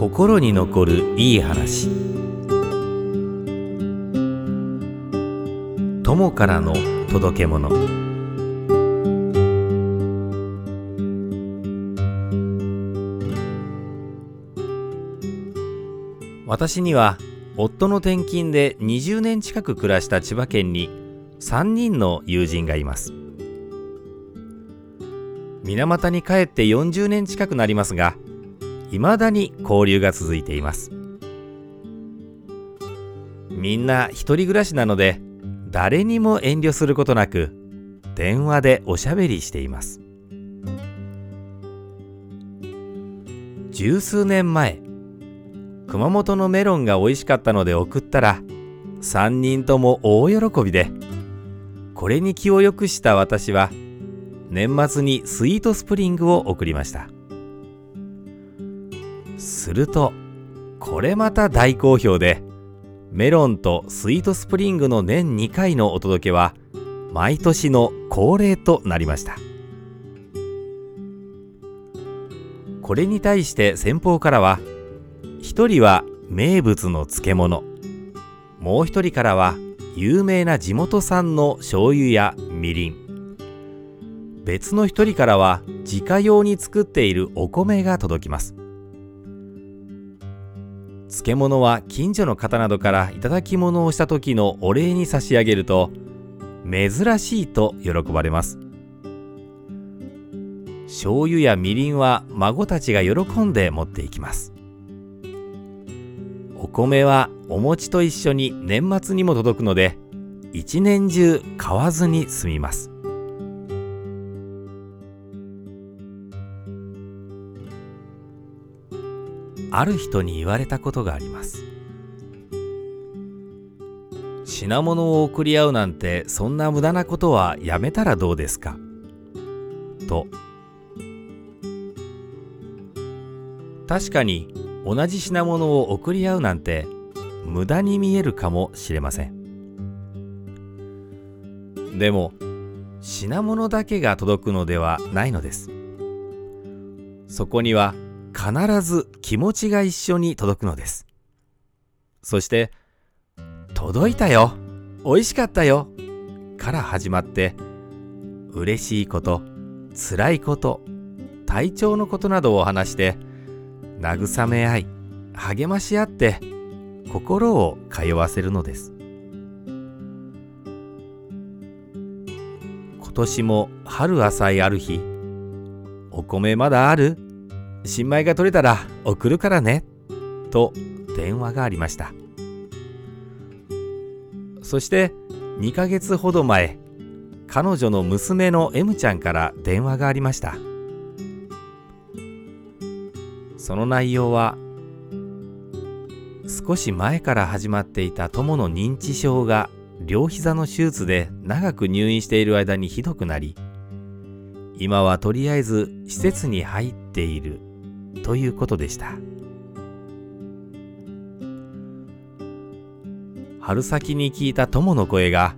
心に残るいい話。友からの届け物。私には夫の転勤で20年近く暮らした千葉県に3人の友人がいます。水俣に帰って40年近くなりますが未だに交流が続いています。みんな一人暮らしなので誰にも遠慮することなく電話でおしゃべりしています。十数年前熊本のメロンが美味しかったので送ったら3人とも大喜びでこれに気を良くした私は年末にスイートスプリングを送りました。するとこれまた大好評でメロンとスイートスプリングの年2回のお届けは毎年の恒例となりました。これに対して先方からは一人は名物の漬物。もう一人からは有名な地元産の醤油やみりん。別の一人からは自家用に作っているお米が届きます。漬物は近所の方などから頂き物をした時のお礼に差し上げると珍しいと喜ばれます。醤油やみりんは孫たちが喜んで持っていきます。お米はお餅と一緒に年末にも届くので一年中買わずに済みます。ある人に言われたことがあります。品物を送り合うなんてそんな無駄なことはやめたらどうですか？と。確かに同じ品物を送り合うなんて無駄に見えるかもしれません。でも品物だけが届くのではないのです。そこには必ず気持ちが一緒に届くのです。そして「届いたよ。美味しかったよ」から始まって嬉しいこと辛いこと体調のことなどを話して慰め合い励まし合って心を通わせるのです。今年も春浅いある日「お米まだある?」新米が取れたら送るからね。と電話がありました。そして2ヶ月ほど前彼女の娘の M ちゃんから電話がありました。その内容は少し前から始まっていた友の認知症が両膝の手術で長く入院している間にひどくなり今はとりあえず施設に入っている。ということでした。春先に聞いた友の声が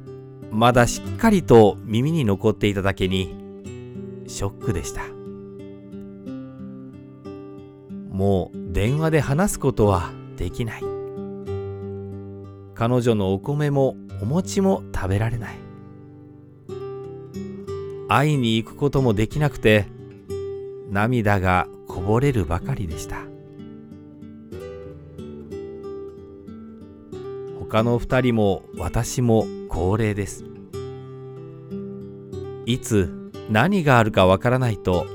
まだしっかりと耳に残っていただけにショックでした。もう電話で話すことはできない。彼女のお米もお餅も食べられない。会いに行くこともできなくて涙がこぼれるばかりでした。他の二人も私も高齢です。いつ何があるかわからないと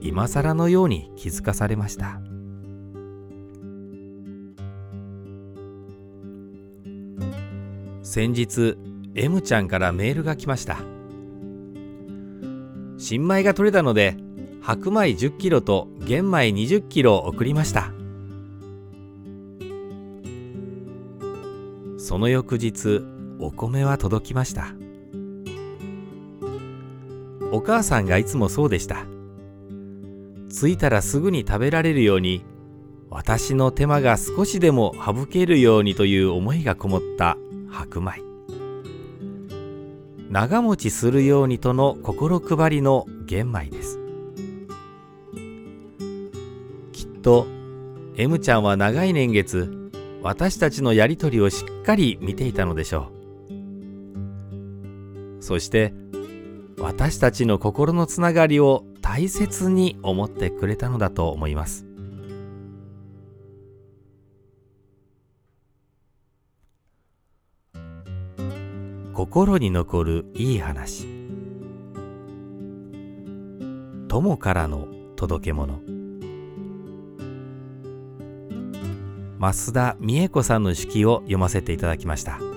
今更のように気づかされました。先日 M ちゃんからメールが来ました。新米が取れたので白米10キロと玄米20キロ送りました。その翌日お米は届きました。お母さんがいつもそうでした。着いたらすぐに食べられるように私の手間が少しでも省けるようにという思いがこもった白米。長持ちするようにとの心配りの玄米です。と M ちゃんは長い年月私たちのやりとりをしっかり見ていたのでしょう。そして私たちの心のつながりを大切に思ってくれたのだと思います。心に残るいい話。友からの届け物。増田美恵子さんの手記を読ませていただきました。